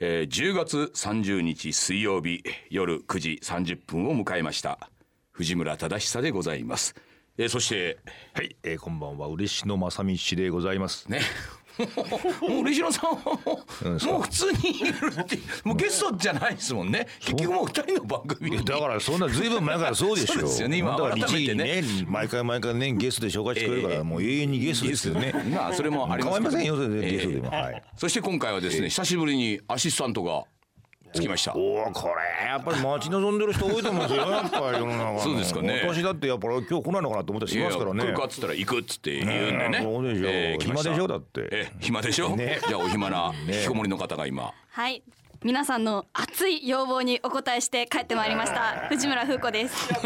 えー10月30日水曜日夜9時30分を迎えました。藤村忠久でございます、えーそしてはい、えー、こんばんは。嬉野正道でございます。ねもう嬉野さんはもう普通にいるってもうゲストじゃないですもんね結局もう二人の番組にだからそんなずいぶん前からそうでしょ。そうですよね今だから改めてね律儀に毎回毎回ねゲストで紹介してくれるから、ええもう永遠にゲストですよね。まあそれもありますけど構いませんよゲストでも。はい。そして今回はですね久しぶりにアシスタントがつきました。おおこれやっぱり待ち望んでる人多いと思うんですよ やっぱり世の中の。そうですかね。私だってやっぱり今日来ないのかなと思ったりしますからね。いや来るかっつったら行くっつって言うんでね。そうでしょ。来ました。暇でしょだって。ええ暇でしょ？ね。じゃあお暇な引きこもりの方が今。はい皆さんの熱い要望にお答えして帰ってまいりました。藤村風子です。ね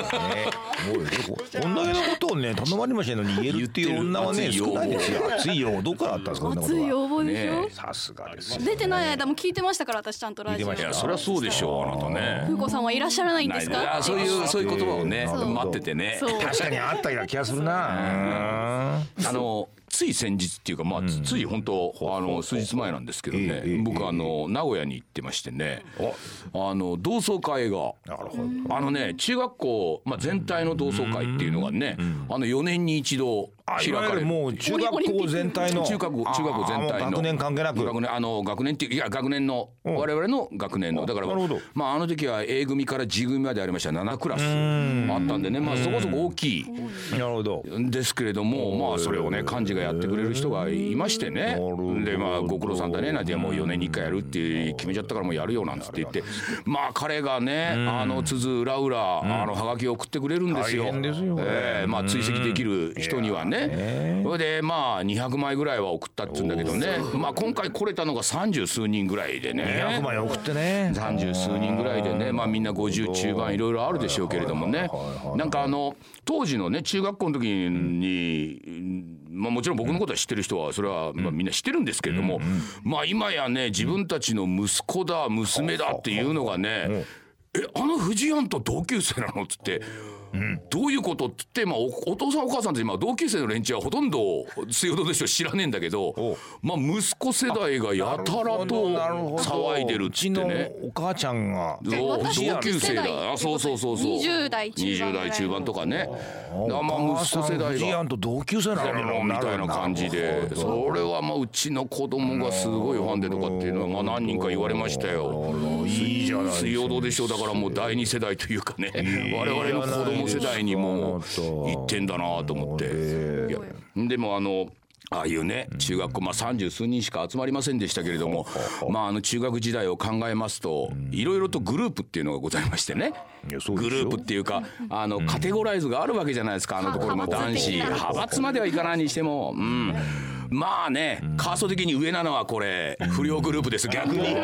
もうこんだけのことをね頼まれましたのに言えるっていう女はね少ないですよ。熱いよ。どっからあったんですか熱いは。要望でしょ、ねさすがですよ。出てない間も聞いてましたから私ちゃんとラジオ。聞いてましたいやそりゃそうでしょうあなたね。風子さんはいらっしゃらないんですか？あそういうそういう言葉をね待っててね。確かにあったような気がするな。あのつい先日っていうかまあつつい本当あの数日前なんですけどね。ええ僕あの名古屋に行ってましてね。あ。の同窓会があのね中学校まあ全体の同窓会っていうのがねあの4年に一度開かれる。もう中学校全体の。中学校中学校全体の。学年関係なく。学年あの学年っていういや学年のうん。我々の学年の。だからまああの時は A 組から G 組までありました。7クラスあったんでね。まあそこそこ大きい。なるほど。んですけれどもまあそれをね幹事がやってくれる人がいましてね。でまあご苦労さんだねなんてもう4年に1回やるって決めちゃったからもうやるよなんつって言って。まあ彼がねあのつづ裏裏あのハガキを送ってくれるんですよ。大変ですよこれええまあ追跡できる人にはね。それでまあ200枚ぐらいは送ったっつうんだけどね。まあ今回来れたのが30数人ぐらいでね。200枚送ってね。三十数人ぐらいでね。まあみんな50中盤いろいろあるでしょうけれどもね。なんかあの当時のね中学校の時に、まあ、もちろん僕のことは知ってる人はそれはまあみんな知ってるんですけれども、まあ今やね自分たちの息子だ娘だっていうのがね「えあの藤井庵と同級生なの?」っつって。どういうことって言って、まあ、おお父さんお母さんって今同級生の連中はほとんど水曜どうでしょう知らねえんだけど、まあ、息子世代がやたらと騒いでるっつってね。うちのお母ちゃんがそう私同級生だ。あそうそうそうそう。20代中盤。20代中盤とかね。だからまあ息子世代が同級生なのみたいな感じで。それはまあうちの子供がすごいファンでとかっていうのはまあ何人か言われましたよ。いいじゃないですか。水曜どうでしょう。だからもう第二世代というかね。我々の子供世代にも行ってんだなと思って。いやでもあのああいうね中学校まあ三十数人しか集まりませんでしたけれどもまああの中学時代を考えますといろいろとグループっていうのがございましてね。グループっていうかあのカテゴライズがあるわけじゃないですかあのところの男子。派閥まではいかないにしても。うんまあねカースト的に上なのはこれ不良グループです逆に。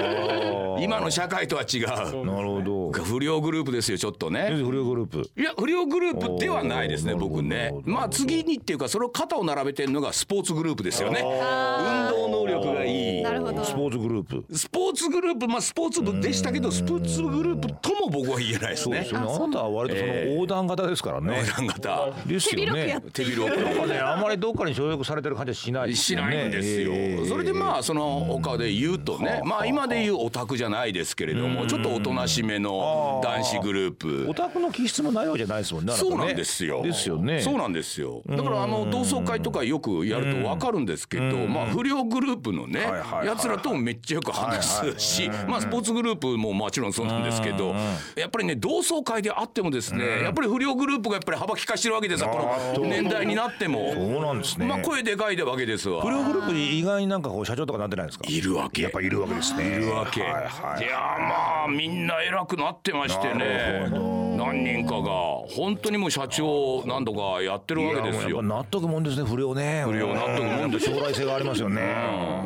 今の社会とは違う。なるほど。不良グループですよちょっとね。不良グループ？いや不良グループではないですね僕ね。まあ次にっていうかそれを肩を並べてるのがスポーツグループですよね。運動能力がいい。なるほどスポーツグループ。スポーツグループまあスポーツ部でしたけどスポーツグループとも僕は言えないですね。そうですよね。あなたは割とその横断型ですからね。横断型。ですよね。手広く ねあんまりどっかに所属されてる感じはしないしないんですよ、ええ。それでまあその他で言うとね、まあ今で言うオタクじゃないですけれどもちょっとおとなしめの男子グループ。オタクの気質の内容じゃないですもんねそうなんですよ。ですよね。そうなんですよ。だからあの同窓会とかよくやるとわかるんですけど、まあ不良グループのねはいはいはい。奴らともめっちゃよく話すし、まあスポーツグループももちろんそうなんですけど、やっぱりね同窓会であってもですね、やっぱり不良グループがやっぱり幅利かしてるわけですよ。この年代になっても。そうなんですね。まあ声でかいわけですわ。不良グループ意外になんかこう社長とかなってないですか？いるわけ。やっぱいるわけですねいるわけ。はいはいいやまあみんな偉くなってましてね何人かが本当にもう社長何度かやってるわけですよ。納得もんですね不良ね。不良納得もんで将来性がありますよね。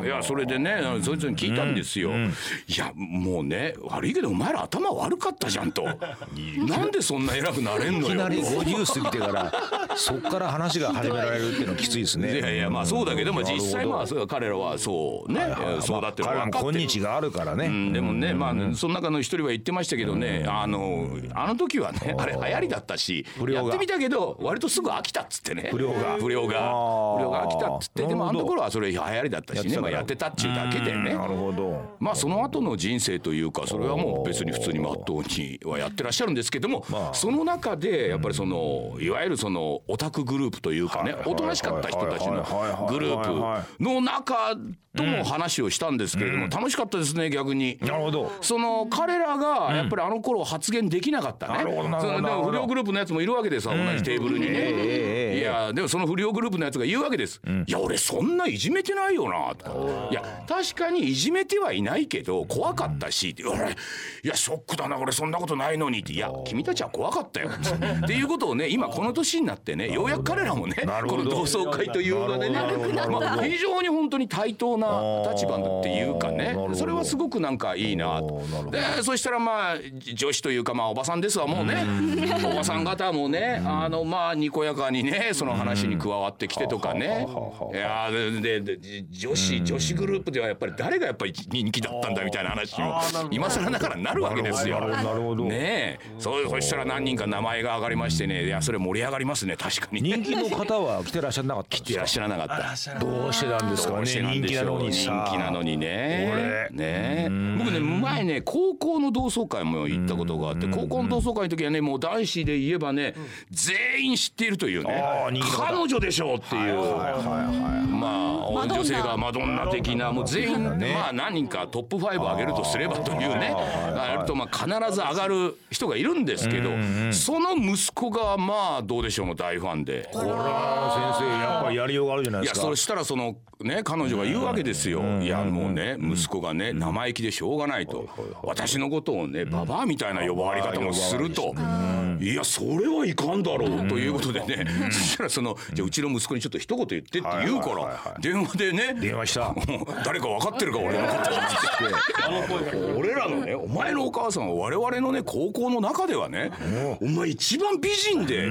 いやそれでねそいつに聞いたんですよ、いやもうね悪いけどお前ら頭悪かったじゃんと。なんでそんな偉くなれんのよ。いきなり50過ぎてから そっから話が始められるっていうのはきついですね。いやいやまあそうだけども実際まあ彼らはそうね、そうだって彼らも分かってる。今日があるからね、うんでもねまあその中の一人は言ってましたけどねあのあの時はねあれ流行りだったしやってみたけど割とすぐ飽きたっつってね。不良が。不良が。不良が飽きたっつって。でもあの頃はそれ流行りだったしね。まあやってたっちゅうだけでね。なるほど。まあその後の人生というかそれはもう別に普通にまっとうにはやってらっしゃるんですけどもまあ。その中でやっぱりそのいわゆるそのオタクグループというかねおとなしかった人たちのグループの中とも話をしたんですけれども楽しかったですね逆に。なるほど。その彼らがやっぱりあの頃発言できなかったね。でも不良グループのやつもいるわけですわ同じテーブルにね。いやでもその不良グループのやつが言うわけです。いや俺そんないじめてないよなとか。いや確かにいじめてはいないけど怖かったしって俺いやショックだな俺そんなことないのにって。いや君たちは怖かったよ。っていうことをね今この年になってね ようやく彼らもねこの同窓会という場でね非常に本当に対等な立場っていうかねそれはすごくなんかいいなでそしたらまあ女子というかまあおばさんですわもうね。おばさん方もねあのまあにこやかにねその話に加わってきてとかね。いやーででで女子女子グループではやっぱり誰がやっぱり人気だったんだみたいな話も今更ながらなるわけですよ。なるほどねえ。そうそしたら何人か名前が上がりましてね。いやそれ盛り上がりますね確かに。ね。人気の方は来てらっしゃらなかったんですか？いらっしゃらなかった。どうしてなんですかね人気なのにさ。人気なのにね。こね僕ね前ね高校の同窓会も行ったことがあって高校の同窓会の時はねもう男子で言えばね全員知っているというね彼女でしょうっていう。まあ女性がマドンナ的なもう全員ね。まあ何人かトップ5上げるとすればというねあるとまあ必ず上がる人がいるんですけどその息子がまあどうでしょうの大ファンで。これは先生やっぱりやりようがあるじゃないいですか。やそしたらそのね彼女が言うわけですよ。いやもうね息子がね生意気でしょうがないと。私のことをねババアみたいな呼ばわり方もするといやそれはいかんだろうということでね。そしたらそのじゃあうちの息子にちょっと一言言ってって言うからはい電話でね電話した。誰か分かってるか俺のことって 俺らのねお前のお母さんは我々のね高校の中ではねお前一番美人で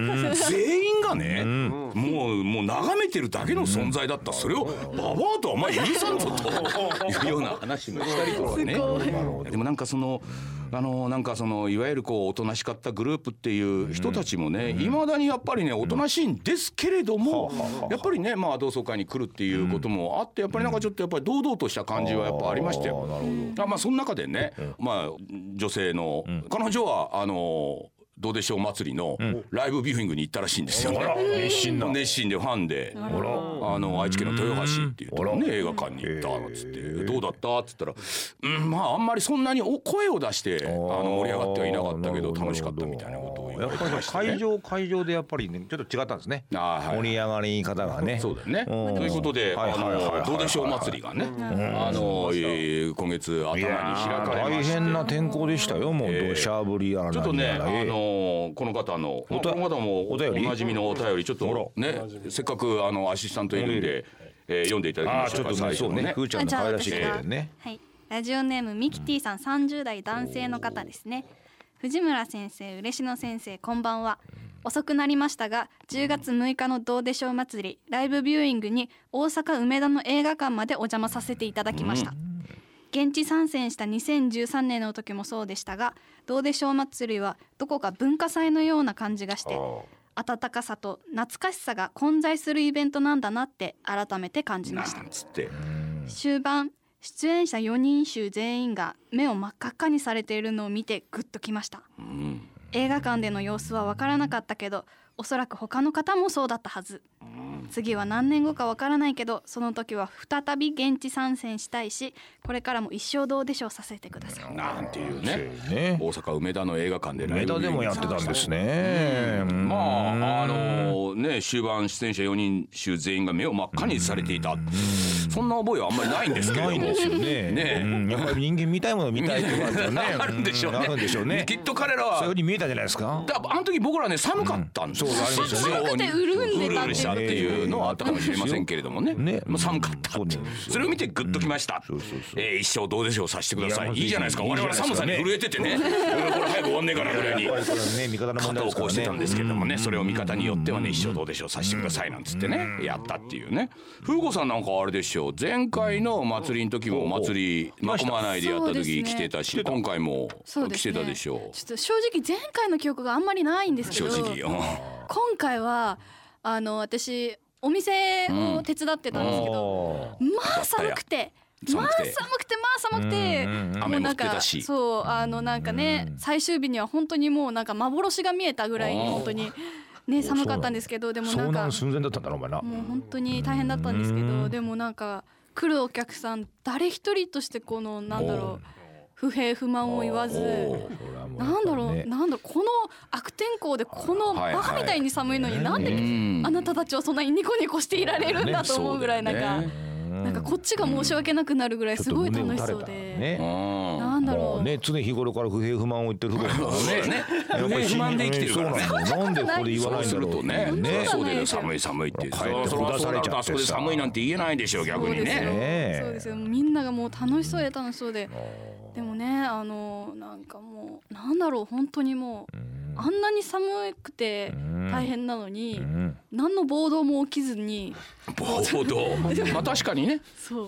全員がねもうもう眺めてるだけの存在だった。それをババアとはお前許さんぞと。いうような話もしたりとかね。でもなんかそのあのなんかそのいわゆるこうおとなしかったグループっていう人たちもねいまだにやっぱりねおとなしいんですけれどもやっぱりねまあ同窓会に来るっていうこともあってやっぱりなんかちょっとやっぱり堂々とした感じはやっぱありましたよ。あまあその中でねまあ女性の彼女はあのどうでしょう祭りのライブビューイングに行ったらしいんですよ。ね。熱心な。熱心でファンで。あの愛知県の豊橋っていうところね映画館に行ったっつって。どうだったっつったらうんまああんまりそんなにお声を出してあの盛り上がってはいなかったけど楽しかったみたいなことを言やっぱり 会。場会場でやっぱりねちょっと違ったんですね。あーはい。盛り上がり方がね。そうだよね。うん。ということで、あのどうでしょう祭りがね、あのえー今月頭にい開かれまして。変な天候でしたよもう土砂降りやらちょっとね、あのこの方の、まあこの方もおお便り？なじみのお便り、ちょっとね、せっかくあのアシスタントいるんで、えー読んでいただきあましょうか。あちょっとね最初のね。そうねふ。ーちゃんの可愛らしい声でね。はい、ラジオネームミキティさん30代男性の方ですね藤村先生嬉野先生こんばんは。遅くなりましたが10月6日のどうでしょう祭りライブビューイングに大阪梅田の映画館までお邪魔させていただきました。現地参戦した2013年の時もそうでしたがどうでしょう祭りはどこか文化祭のような感じがして温かさと懐かしさが混在するイベントなんだなって改めて感じました。終盤出演者4人衆全員が目を真っ赤っかにされているのを見てグッときました。うん。映画館での様子は分からなかったけどおそらく他の方もそうだったはず。次は何年後か分からないけどその時は再び現地参戦したいしこれからも一生どうでしょうさせてください。なんていうね。ね。大阪梅田の映画館でライブ梅田でもやってたんですね。まああのね終盤出演者4人衆全員が目を真っ赤にされていた。そんな覚えはあんまりないんですけれども。ないんですよね。ね。うん。やっぱり人間見たいもの見たいってことですよね。あるんでしょうねきっと彼らは。そういうふうに見えたんじゃないですか？だあの時僕らね寒かったんですよ、うんそうありますよね。寒くてうるんでたっていううるうるしたっていうのはあったかもしれませんけれどもね。ね。まあ、寒かったって。それを見てグッときました、そうそうそう。えー一生どうでしょうさせてください。いやいいじゃないですか。我々寒さに震えててね。これ早く終わんねえかなぐらいに肩をこうしてたんですけれどもね。それを味方によってはね一生どうでしょうさせてくださいなんつってね。やったっていうね。風子さんなんかあれでしょょう。前回のお祭りの時もお祭りまこまないでやった時来てたし今回も来てたでしょちょっと正直前回の記憶があんまりないんですけど。正直。うん今回はあの私お店を手伝ってたんですけど、まあ寒くて。まあ寒くてまあ寒くてうんうんうん。もうなんかそうあのなんかね最終日には本当にもうなんか幻が見えたぐらいに本当にね寒かったんですけどでもなんか寸前だったんだろお前。なもう本当に大変だったんですけうん。どでもなんか来るお客さん誰一人としてこのなんだろう不平不満を言わずおなんだろう、ねなんだろうこの悪天候でこのはいバカみたいに寒いのになんでうん。あなたたちはそんなにニコニコしていられるんだと思うぐらいなんか、ね。なんかこっちが申し訳なくなるぐらいすごい楽しそうで、ねうん。なんだろう、ね常日頃から不平不満を言ってる 不平不満ね。ね。不平不満で生きてるからね。そうなんだよなんでここで言わそうすないんだろうね。ねそうで寒い寒いって帰ってそうそうほだされちゃってさ。あそこで寒いなんて言えないでしょ逆にそうですよ。ねねそうですよ。みんながもう楽しそうで楽しそうででもねあのなんかもうなんだろう本当にもうあんなに寒くて大変なのにうん。何の暴動も起きずに。暴動？まあ確かにね。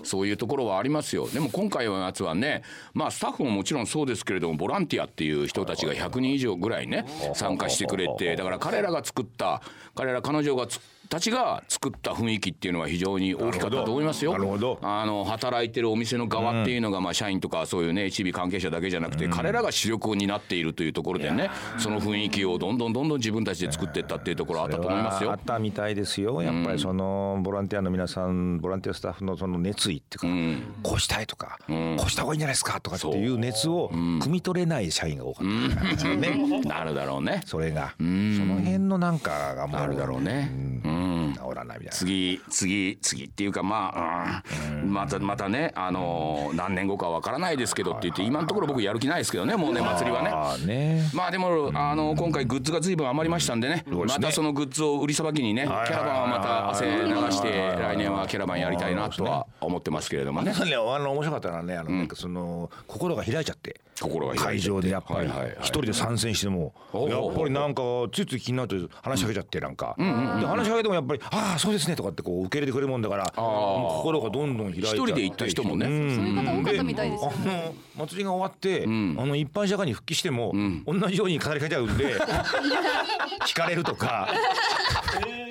そう。いうところはありますよ。でも今回のやつはねまあスタッフももちろんそうですけれどもボランティアっていう人たちが100人以上ぐらいね参加してくれてだから彼らが作った彼ら彼女がつたちが作った雰囲気っていうのは非常に大きかったと思いますよ。なるほど。あの働いてるお店の側っていうのがまあ社員とかそういうね HB 関係者だけじゃなくて彼らが主力を担っているというところでねその雰囲気をどんどんどんどん自分たちで作っていったっていうところあったと思いますよ。あっ。たみたいですよ。やっぱりそのボランティアの皆さんボランティアスタッフのその熱意っていうか、こうしたいとか、こうした方がいいんじゃないですかとかっていう熱を汲み取れない社員が多かった。ね、なるだろうね。それが、その辺のなんかがもうなるだろうね。うん治らないみたいな。次次次っていうかまあ、うん。またまたねあのー何年後かわからないですけどって言って今のところ僕やる気ないですけどねもうね祭りはね。ねまあでもあの今回グッズが随分余りましたんでねそうですね。またそのグッズを売りさばきにねキはいャラバンはまた汗流して来年はキャラバンやりたいなとは思ってますけれどもね。ね、あの面白かったのはねあのなんかその心が開いちゃって心が会場でやっぱり。一人で参戦してもやっぱりなんかついつい気になって話しかけちゃってなんか。で話しかけてもやっぱり「ああそうですね」とかってこう受け入れてくれるもんだからもう心がどんどん開いて一人で行った人もね。ん。そういう方多かったみたいですよあの祭りが終わって、あの一般社会に復帰しても、同じように語りかけちゃうんで 聞かれるとか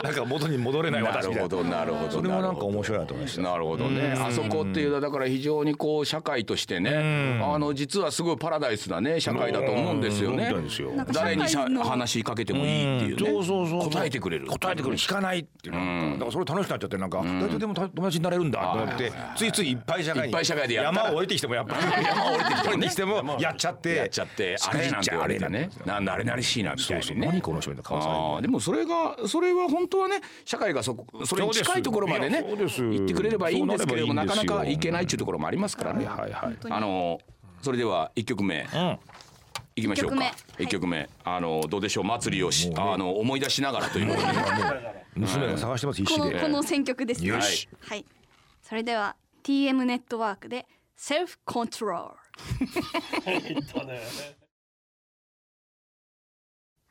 なんか元に戻れないな私みたいな。るほどなるほどそれもなんか面白いなと思いました。なるほどね。あそこっていうのはだから非常にこう社会としてねあの実はすごいパラダイスなね社会だと思うんですよね。誰にしゃ社会の話しかけてもいいっていうね。そうそうそう。答えてくれる。答えてくれる。聞かないっていう。だからそれ楽しくなっちゃってなんか大体でも友達になれるんだと思ってついついいっぱい社会にいっぱい社会でやったら。山を降りてきてもやっぱり。山を降りてきてにしてもやっちゃって。やっちゃってあれなんて言われてね。なんだあれなりしいなみたそそういう。にね何この人みたいな顔さでもそれがそれは本当はね社会がそこそれに近いところまでね行ってくれればいいんですけれどもなかなか行けないっていうところもありますからね。はいはいあのそれでは一曲目。うん。いきましょうか。一曲目。一曲目。あのどうでしょう祭りをしあの思い出しながらという。ことで娘が探してますこのこの選曲ですね。よし。はい。それでは TM ネットワークで Self Control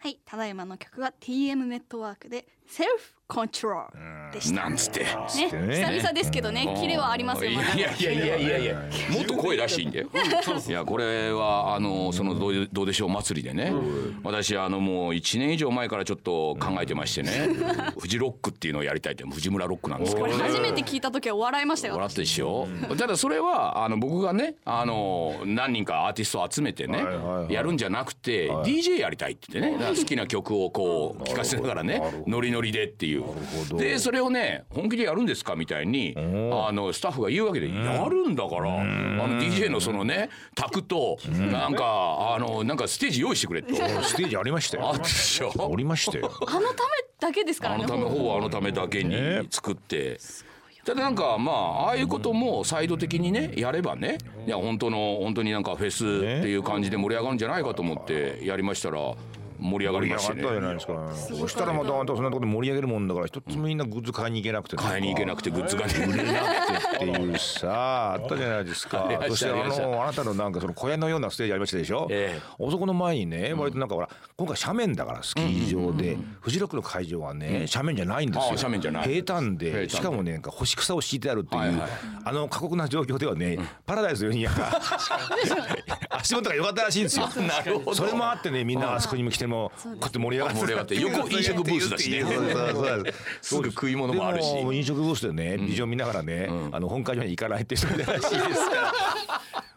はい。ただいまの曲は TM ネットワークで Self Control でした。なんつって。ね。ね。久々ですけどねキレはありますよいやいやいやいやいやもっと声出していいんだよ。いやこれはあのそのどうどうでしょう祭りでね。私あのもう1年以上前からちょっと考えてましてね。フジロックっていうのをやりたいって藤村ロックなんですけど。初めて聞いた時は笑いましたよ笑ったでしょ、ただそれはあの僕がねあの何人かアーティストを集めてね、やるんじゃなくて、DJ やりたいって言ってね。好きな曲をこう聴かせながらねノリノリでっていう。ど。でそれをね本気でやるんですかみたいにあのスタッフが言うわけで、やるんだからあの DJ のそのね卓となんかあのなんかステージ用意してくれと。ステージありましたよ。あったでしょ。おりましたよ。あのためだけですからねあのため方はあのためだけに作って。ただなんかまあああいうこともサイド的にねやればねいや本当の本当になんかフェスっていう感じで盛り上がるんじゃないかと思ってやりましたら盛り上がりましてね。盛り上がったじゃないですか。そしたらまたあんたそんなところで盛り上げるもんだから一つみんなグッズ買いに行けなくて買い。に行けなくてグッズがね売れなくてっていうさあったじゃないですか。そしてあのあなたのなんかその小屋のようなステージありましたでしょ、ええ。あそこの前にね割となんかほら今回斜面だからスキー場でフジロックの会場はね斜面じゃないんですよ。あ斜面じゃない。平坦平坦で。でしかもねなんか干し草を敷いてあるっていう、はいはい。あの過酷な状況ではね、パラダイスのように 足元が良かったらしいんですよ。なるほど。それもあってねみんなあそこにも来てもこうやって盛り上がって盛り上がって横飲食ブースだしね。そうそうそうす。ぐ食い物もあるし。でも飲食ブースでねビジョン見ながらね、あの本会場に行かないって人もいるらしいです。から。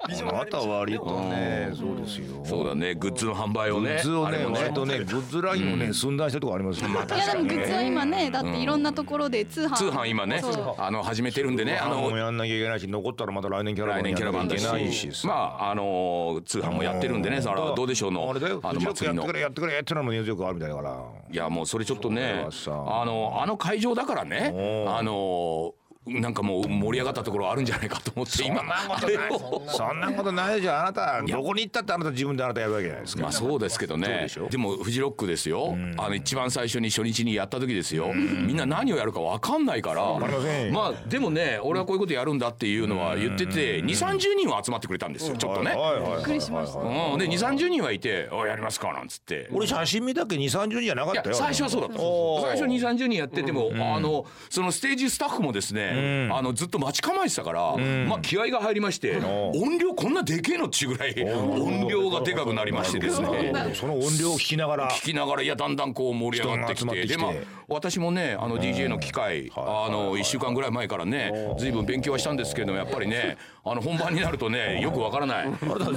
あとは割とね、そうですよ。そうだね。グッズの販売をねグッズをねあれも割とねグッズラインもね寸断してるとこありますよ。いやでもグッズは今ねだっていろんなところで通販。通販今ねあの始めてるんでねああののやんなきゃいけないし残ったらまた来年キャラバ来年ンやんキャラバンだなきゃいけないし。し。まああの通販もやってるんでねそれはどうでしょうの。あれだよあのの。やってくれやってくれってのも根強くあるみたいだから。いやもうそれちょっとねあのあの会場だからねあのなんかもう盛り上がったところあるんじゃないかと思って今。そんなこと。ないじゃんあなたどこに行ったってあなた自分であなたやるわけじゃないですか。まあそうですけどね。でもフジロックですよ。あの一番最初に初日にやった時ですよ。みんな何をやるか分かんないから。かりませんよ。まあでもね俺はこういうことやるんだっていうのは言ってて2 3 0人は集まってくれたんですよちょっとね。はいはいはいびっくりしました。うん、で2 3 0人はいて「おいやりますか」なんつって。俺写真見たっけ？2 3 0人じゃなかったよ。いや最初はそうだった最初2 3 0人やってても、あのそのステージスタッフもですね、あのずっと待ち構えてたから、まあ気合が入りまして、音量こんなでけえのっちゅうぐらい音量がでかくなりましてですね。その音量を聞きながら聞きながらいやだんだんこう盛り上がってきててきて。でまあ私もねあの DJ の機会あの1週間ぐらい前からね随分勉強はしたんですけれどもやっぱりね あの本番になるとねよくわからない。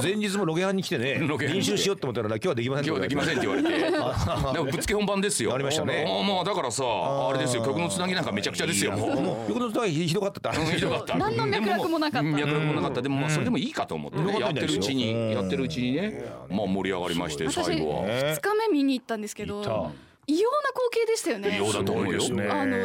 前日もロケハンに来てね 練習しようって思ったら今日はできません今日はできませんって言われて。でもぶっつけ本番ですよ。ありましたね。あまあだからさあれですよ曲のつなぎなんかめちゃくちゃですよもう。もう横のひどかったってうんひどかった。何の脈絡もなかった。でも脈絡もなかった。でもまあそれでもいいかと思って。ねやってるうちにやってるうちにね。まあ盛り上がりまして私最後は。2日目見に行ったんですけど異様な光景でしたよね。異様だと思うよ。あの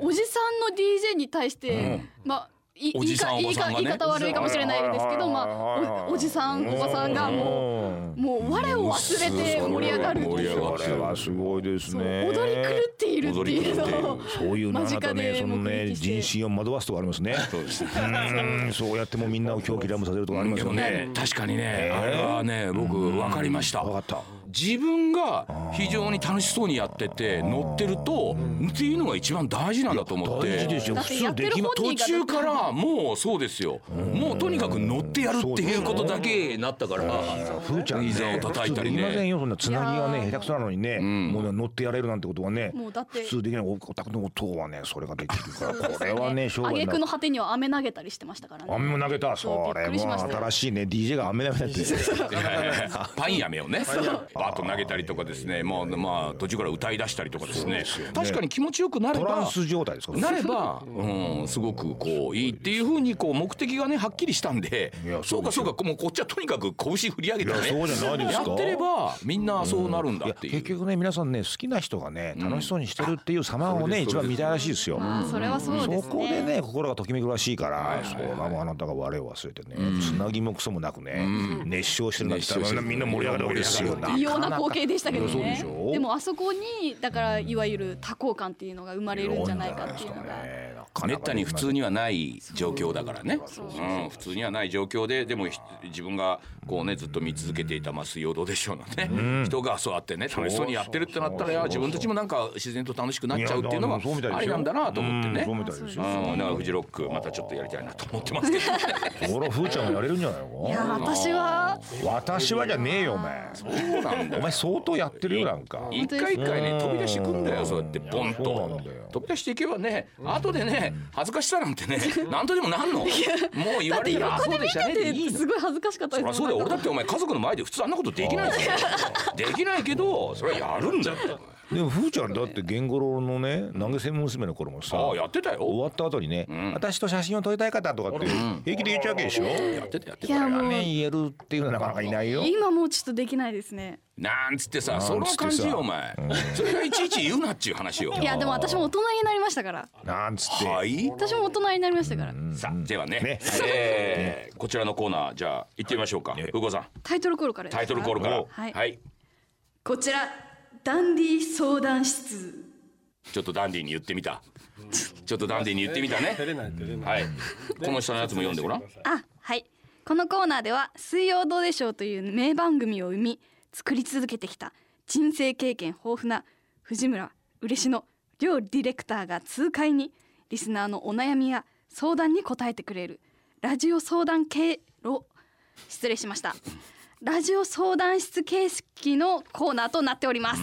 おじさんの DJ に対して、まあいおじさん言いかおばさんがね。言い方悪いかもしれないですけど、まあおおじさんおばさんがもうもう我を忘れて盛り上がる盛り上がこれはすごいですね。踊り狂っているっていう。のをそういうのあ間近なたねでそのね人心を惑わすとこありますね。そうですうん。そうやってもみんなを狂気乱舞させるとこありまですもよね。ね確かにねあれはね僕分かりました。分かった自分が非常に楽しそうにやってて乗ってるとっていうのが一番大事なんだと思って。大事ですよ。だってやってる本途中からもうそうですよ。もうとにかく乗ってやるっていうことだけになったからふー。ちゃんね膝を叩いたり普通できませんねよそんなつなぎがね下手くそなのにね。もうね乗ってやれるなんてことはねもうだって。普通できないお宅の音はねそれができるからこれはね商売な挙句の果てには飴投げたりしてましたからね。飴も投げた。それも新しいね DJ が飴投げたって パン飴をねバーッと投げたりとかですね。まあまあ途中から歌い出したりとかですね。確かに気持ちよくなればトランス状態ですか？らなれば、うん、すごくこういいっていうふうにこう目的がねはっきりしたんで。いやそうかそうかもうこっちはとにかく拳振り上げてね。いやってればみんなそうなるんだっていう。結局ね皆さんね好きな人がね楽しそうにしてるっていう様をね一番見たいらしいですよ。それはそうですね。そこでね心がときめくらしいから、それはもうあなたが我を忘れてね、つなぎもクソもなくね、熱唱してるなんてみんな盛り上がるわけですよ。異様な光景でしたけどね。でもあそこにだからいわゆる多幸感っていうのが生まれるんじゃないかっていうのが。めったに普通にはない状況だからね、うん、普通にはない状況ででもひ自分がこうねずっと見続けていた「まあ、水曜どうでしょう」のね、人がそうやってね楽しそうにやってるってなったら自分たちもなんか自然と楽しくなっちゃうっていうのがそうみたいですよありなんだなと思ってね。そうみたいですよ。うん、だからフジロックまたちょっとやりたいなと思ってますけど。ねほらふーちゃんもやれるんじゃないの？いや私は。私はじゃねえよお前。そうなんだよ。お前相当やってるよなんか。一回一回ね飛び出してくんだよそうやってボンそうとなんだよ。飛び出していけばね後でね恥ずかしさなんてね 何とでもなんの。もう言われてあそうでしたねでいいの。すごい恥ずかしかったです俺だってお前家族の前で普通あんなことできないですよできないけどそれはやるんだよでもふーちゃんだってゲンゴロウのね投げ銭娘の頃もさああやってたよ。終わった後にね、私と写真を撮りたい方とかって平気で言っちゃうわけでしょ、やってたやってた。いやもう。ね言えるっていうのはなかなかいないよ。今もうちょっとできないですね。なんつってさそのなんつってさ。感じよお前。それがいちいち言うなっちゅう話よ。いやでも私も大人になりましたから。なんつって、はい。私も大人になりましたから。さあではね。ね。えーこちらのコーナーじゃあ行ってみましょうか。ふうこさん。タイトルコールからですか？タイトルコールから。はい。はい。こちらダンディ相談室。ちょっとダンディーに言ってみた。ちょっとダンディーに言ってみたね。はい。この下のやつも読んでごらん。あはい。このコーナーでは「水曜どうでしょう」という名番組を生み作り続けてきた人生経験豊富な藤村嬉野両ディレクターが痛快にリスナーのお悩みや相談に答えてくれるラジオ相談経路。失礼しましたラジオ相談室形式のコーナーとなっております。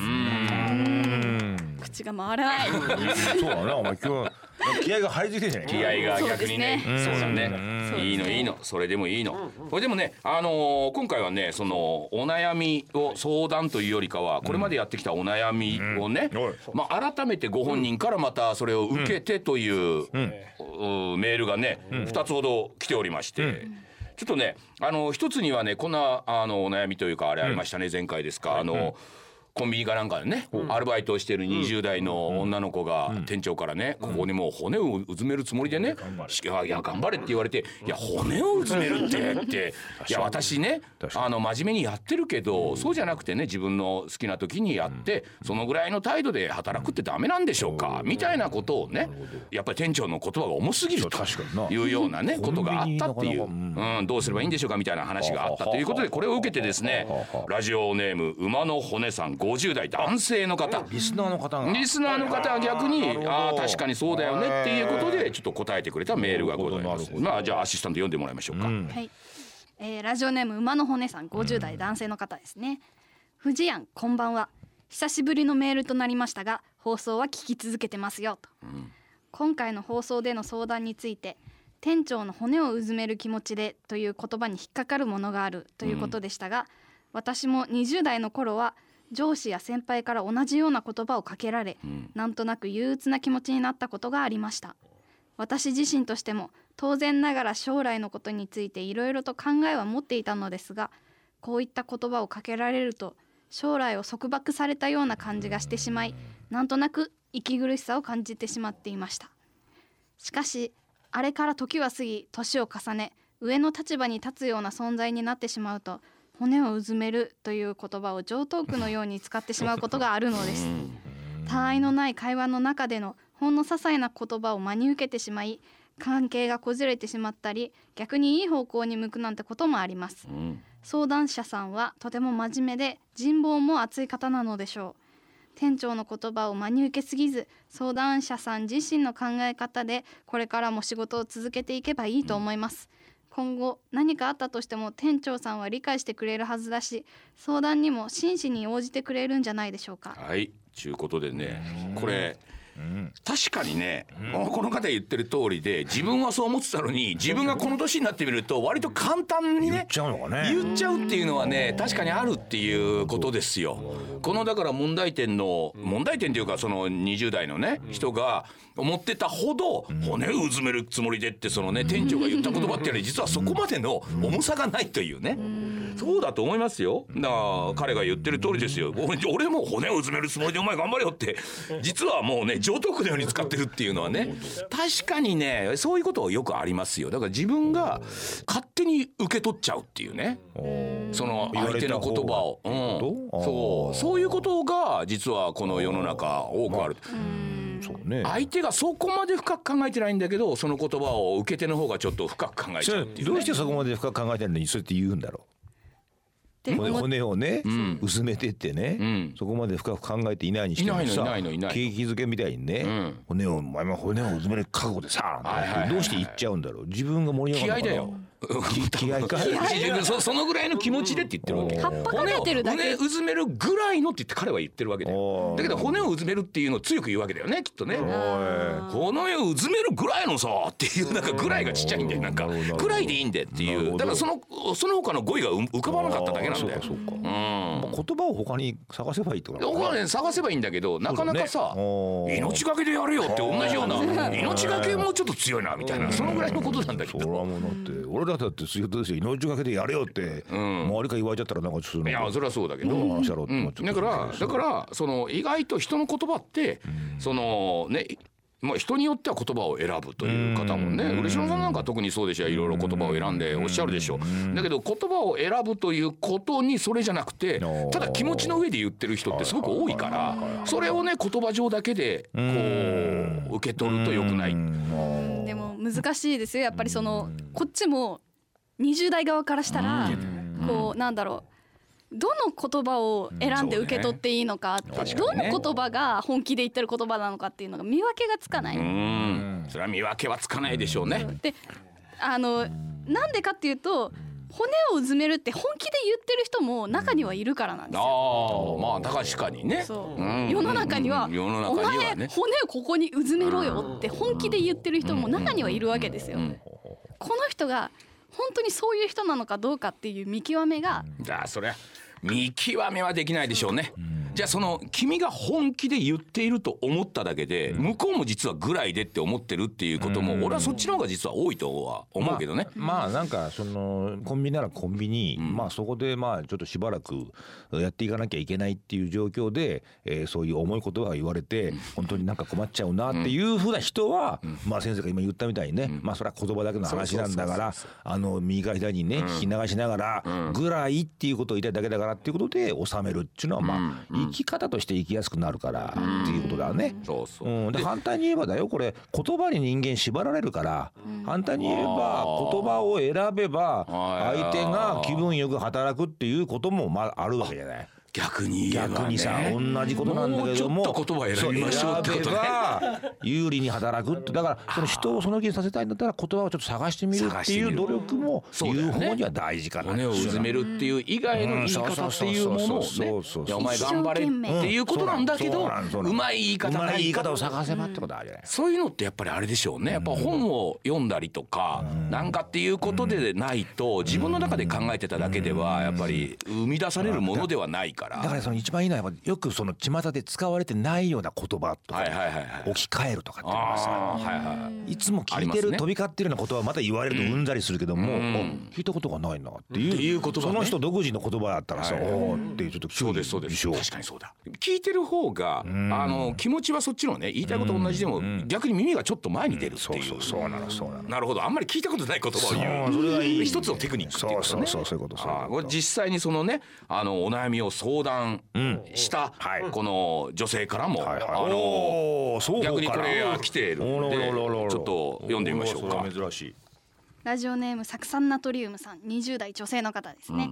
口が回らない。そうだねお前今日気合が入りすぎてんじゃない？気合が逆にね。そうだね。そうですね。いいの。いいのそれでもいいの。これでもねあのー今回はねそのお悩みを相談というよりかはこれまでやってきたお悩みをねまあ改めてご本人からまたそれを受けてといううメールがね2つほど来ておりましてちょっとねあの一つにはねこんなあのお悩みというかあれありましたね前回ですか。あのコンビニかなんかでね、アルバイトをしている20代の女の子が店長からね、ここにもう骨をうずめるつもりでね「いやいや頑張れ」って言われて「いや骨をうずめるって」って「いや私ねあの真面目にやってるけどそうじゃなくてね自分の好きな時にやってそのぐらいの態度で働くってダメなんでしょうか」みたいなことをねやっぱり店長の言葉が重すぎるというようなねことがあったっていう、うん、どうすればいいんでしょうかみたいな話があったということでこれを受けてですねラジオネーム馬の骨さん50代男性の方。リスナーの方が。リスナーの方は逆にああ確かにそうだよね。っていうことでちょっと答えてくれたメールがございます。まあじゃあアシスタント読んでもらいましょうか、はい、えーラジオネーム馬の骨さん50代男性の方ですね、藤やんこんばんは。久しぶりのメールとなりましたが放送は聞き続けてますよ。と、今回の放送での相談について店長の骨をうずめる気持ちでという言葉に引っかかるものがあるということでしたが、私も20代の頃は上司や先輩から同じような言葉をかけられ、なんとなく憂鬱な気持ちになったことがありました。私自身としても当然ながら将来のことについていろいろと考えは持っていたのですがこういった言葉をかけられると将来を束縛されたような感じがしてしまいなんとなく息苦しさを感じてしまっていました。しかしあれから時は過ぎ年を重ね上の立場に立つような存在になってしまうと骨をうずめるという言葉を常套句のように使ってしまうことがあるのです。他愛のない会話の中でのほんの些細な言葉を真に受けてしまい関係がこじれてしまったり逆にいい方向に向くなんてこともあります。うん。相談者さんはとても真面目で人望も厚い方なのでしょう。店長の言葉を真に受けすぎず相談者さん自身の考え方でこれからも仕事を続けていけばいいと思います、今後何かあったとしても店長さんは理解してくれるはずだし相談にも真摯に応じてくれるんじゃないでしょうか。はいちゅうことでねこれ確かにね、この方言ってる通りで自分はそう思ってたのに自分がこの年になってみると割と簡単にね言っちゃうのかね。言っちゃうっていうのはね確かにあるっていうことですよ。このだから問題点の問題点というかその20代のね人が思ってたほど骨をうずめるつもりでってそのね店長が言った言葉っていうのは実はそこまでの重さがないというね。そうだと思いますよ。だから彼が言ってる通りですよ。俺俺も骨をうずめるつもりでお前頑張れよって実はもうね上等句のように使ってるっていうのはね確かにねそういうことよくありますよ。だから自分が勝手に受け取っちゃうっていうね。その相手の言葉を、うん、そう。そういうことが実はこの世の中多くある。そうね。相手がそこまで深く考えてないんだけどその言葉を受け手の方がちょっと深く考えちゃうっていう、ね。どうしてそこまで深く考えてるのにそう？やって言うんだろでう骨骨をね、ん。薄めてってね、ん。そこまで深く考えていないにしてもさ景気づけみたいにね、ん。骨をお前も骨を薄める覚悟でさ、はいはどうして言っちゃうんだろう。自分が盛り上がるのかな気合か。そそのぐらいの気持ちでって言ってるわけ。葉っぱかけてるだけ。骨うずめるぐらいのって言って彼は言ってるわけだよ。お。ーだけど骨をうずめるっていうのを強く言うわけだよねきっとね。おい骨をうずめるぐらいのさっていうなんかぐらいがちっちゃいんだよ。なんかぐらいでいいんでっていう。だからそのその他の語彙がう浮かばなかっただけなんだよ。あー。そうかそうか、うん。まあ言葉を他に探せばいいってことね探せばいいんだけどなかなかさ、ね。命がけでやれよって同じような命がけもちょっと強いなみたいな。そのぐらいのことなんだけそれど。はもうだって俺らだって仕事ですよ命がけでやれよって、周りから言われちゃったらなんかちょっといやそれはそうだけど。だからだからその意外と人の言葉ってそのねまあ、人によっては言葉を選ぶという方もね嬉野さんなんか特にそうでしょいろいろ言葉を選んでおっしゃるでしょう。だけど言葉を選ぶということにそれじゃなくてただ気持ちの上で言ってる人ってすごく多いからそれをね言葉上だけでこう受け取るとよくない。でも難しいですよ。やっぱりそのこっちも20代側からしたらこうなんだろうどの言葉を選んで受け取っていいのか,、うんねどの言葉が本気で言ってる言葉なのかっていうのが見分けがつかない。うんそれは見分けはつかないでしょうね。であのなんでかっていうと骨をうずめるって本気で言ってる人も中にはいるからなんですよ。ああまあ確かにね。そううん世の中にはうん世のお中には前ね。骨をここにうずめろよって本気で言ってる人も中にはいるわけですよ。うんこの人が本当にそういう人なのかどうかっていう見極めがじゃあそれは見極めはできないでしょうね。じゃあその君が本気で言っていると思っただけで向こうも実はぐらいでって思ってるっていうことも俺はそっちの方が実は多いとは思うけどね。まあ、まあなんかそのコンビニならコンビニ、まあそこでまあちょっとしばらくやっていかなきゃいけないっていう状況で、えーそういう重い言葉が言われて本当になんか困っちゃうなっていうふうな人は、まあ先生が今言ったみたいにね、まあそれは言葉だけの話なんだからあの右から左にね聞き流しながらぐらいっていうことを言いたいだけだからっていうことで収めるっていうのはまあ生き方として生きやすくなるからっていうことだね。そうそう。うん、で反対に言えばだよこれ言葉に人間縛られるから、反対に言えば言葉を選べばはい相手が気分よく働くっていうこともまああるわけじゃない。逆に言えば、ね、逆にさ同じことなんだけども。もうちょっと言葉選びましょうってことね。有利に働くってだからその人をその気にさせたいんだったら言葉をちょっと探してみるっていう努力も言う方には大事かな。骨をうずめるっていう以外の言い方っていうものをそうねお前頑張れっていうことなんだけどそうまい言い方うまい言い方を探せばってことあるじゃない。そういうのってやっぱりあれでしょうねやっぱ本を読んだりとかなんかっていうことでないと自分の中で考えてただけではやっぱり生み出されるものではないかだから。らその一番いいのはよくその巷で使われてないような言葉とか置き換えるとかっていうのがさはいはいい。つも聞いてありますねる飛び交ってるような言葉をまた言われるとうんざりするけども、あ聞いたことがないなっていう言葉ね。その人独自の言葉だったらさ、はい。おーってちょっとそうです。そうです確かにそうだ。聞いてる方があの気持ちはそっちのね言いたいこと同じでも逆に耳がちょっと前に出るってそう。いそううそうなのそうなの。なるほど。あんまり聞いたことない言葉を言うそうそれがいい。一つのテクニックっていうことね。そうそうそうそういうことそうこれ実際にそのねあのお悩みを相談したはい。この女性からも、はいはい。あの逆にこれが来ているおんでちょっと読んでみましょうか。珍しい。ラジオネーム酢酸ナトリウムさん20代女性の方ですね、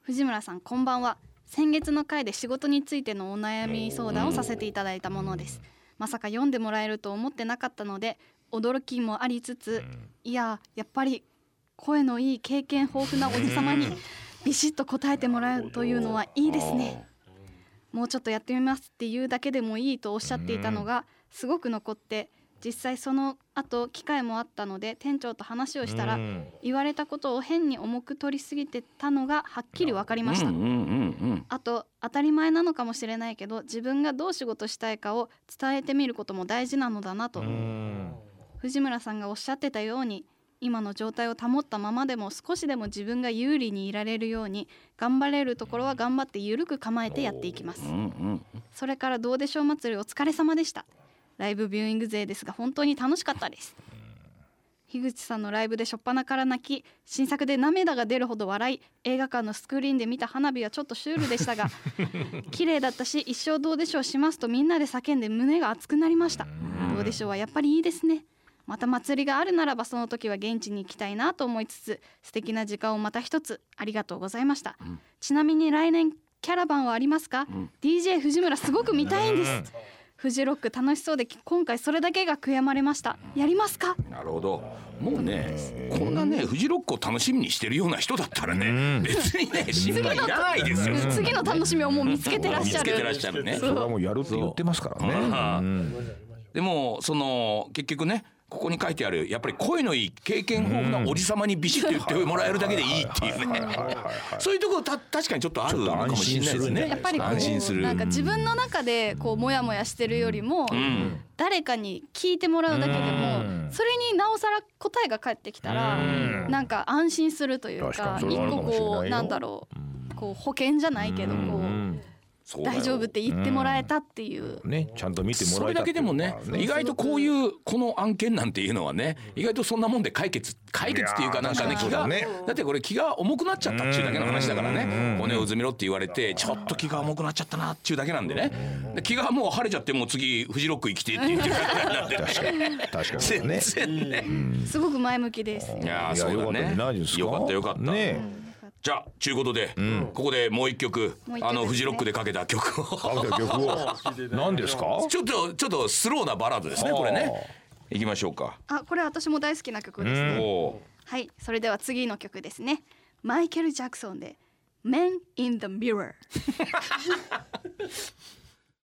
藤村さんこんばんは。先月の回で仕事についてのお悩み相談をさせていただいたものです。まさか読んでもらえると思ってなかったので驚きもありつついややっぱり声のいい経験豊富なおじさまにビシッと答えてもらうというのはいいですね。もうちょっとやってみますっていうだけでもいいとおっしゃっていたのがすごく残って実際その後機会もあったので店長と話をしたらうん。言われたことを変に重く取りすぎてたのがはっきり分かりました、あと当たり前なのかもしれないけど自分がどう仕事したいかを伝えてみることも大事なのだなと、うん。藤村さんがおっしゃってたように今の状態を保ったままでも少しでも自分が有利にいられるように頑張れるところは頑張って緩く構えてやっていきます。うんうんそれからどうでしょう？祭りお疲れ様でした。ライブビューイング勢ですが本当に楽しかったです。樋口さんのライブで初っ端から泣き新作で涙が出るほど笑い映画館のスクリーンで見た花火はちょっとシュールでしたが 綺麗だったし一生どうでしょうしますとみんなで叫んで胸が熱くなりました。どうでしょうはやっぱりいいですねまた祭りがあるならばその時は現地に行きたいなと思いつつ素敵な時間をまた一つ。ありがとうございました、ちなみに来年キャラバンはありますか、DJ 藤村すごく見たいんです、フジロック楽しそうで今回それだけが悔やまれました。やりますか？なるほど。もうねこんなねフジロックを楽しみにしてるような人だったらね別にね心配いらないですよ。次の楽しみをもう見つけてらっしゃる。見つけてらっしゃるね。それはもうやるって言ってますからね。うん。でもその結局ねここに書いてあるやっぱり声のいい経験豊富なおじさまにビシッと言ってもらえるだけでいいっていうね。そういうところた確かにちょっとあるのかもしれないですねやっぱりこうなんか自分の中でこうモヤモヤしてるよりも、ん誰かに聞いてもらうだけでもそれになおさら答えが返ってきたらなんか安心するという確か一個こうなんだろうこう保険じゃないけどこう大丈夫って言ってもらえたっていう、ねちゃんと見てもそれだらえたっていうのけでもねが意外とこういうこの案件なんていうのはね意外とそんなもんで解決解決っていうかなんかね気がねだってこれ気が重くなっちゃったっていうだけの話だからね。骨をうずめろって言われてちょっと気が重くなっちゃったなっていうだけなんでね。で気がもう晴れちゃってもう次フジロック行きてって言ってる感じなんでね確かに。確かにね。全然ね。すごく前向きです、いやそうだね。よかったよかった。ねじゃあちゅうことでここでもう一曲あのフジロックでかけた曲を。あじゃあ曲を。何ですかちょっとちょっとスローなバラードですねこれね。いきましょうか。あこれ私も大好きな曲ですね、はいそれでは次の曲ですね。マイケル・ジャクソンで「Men in the Mirror」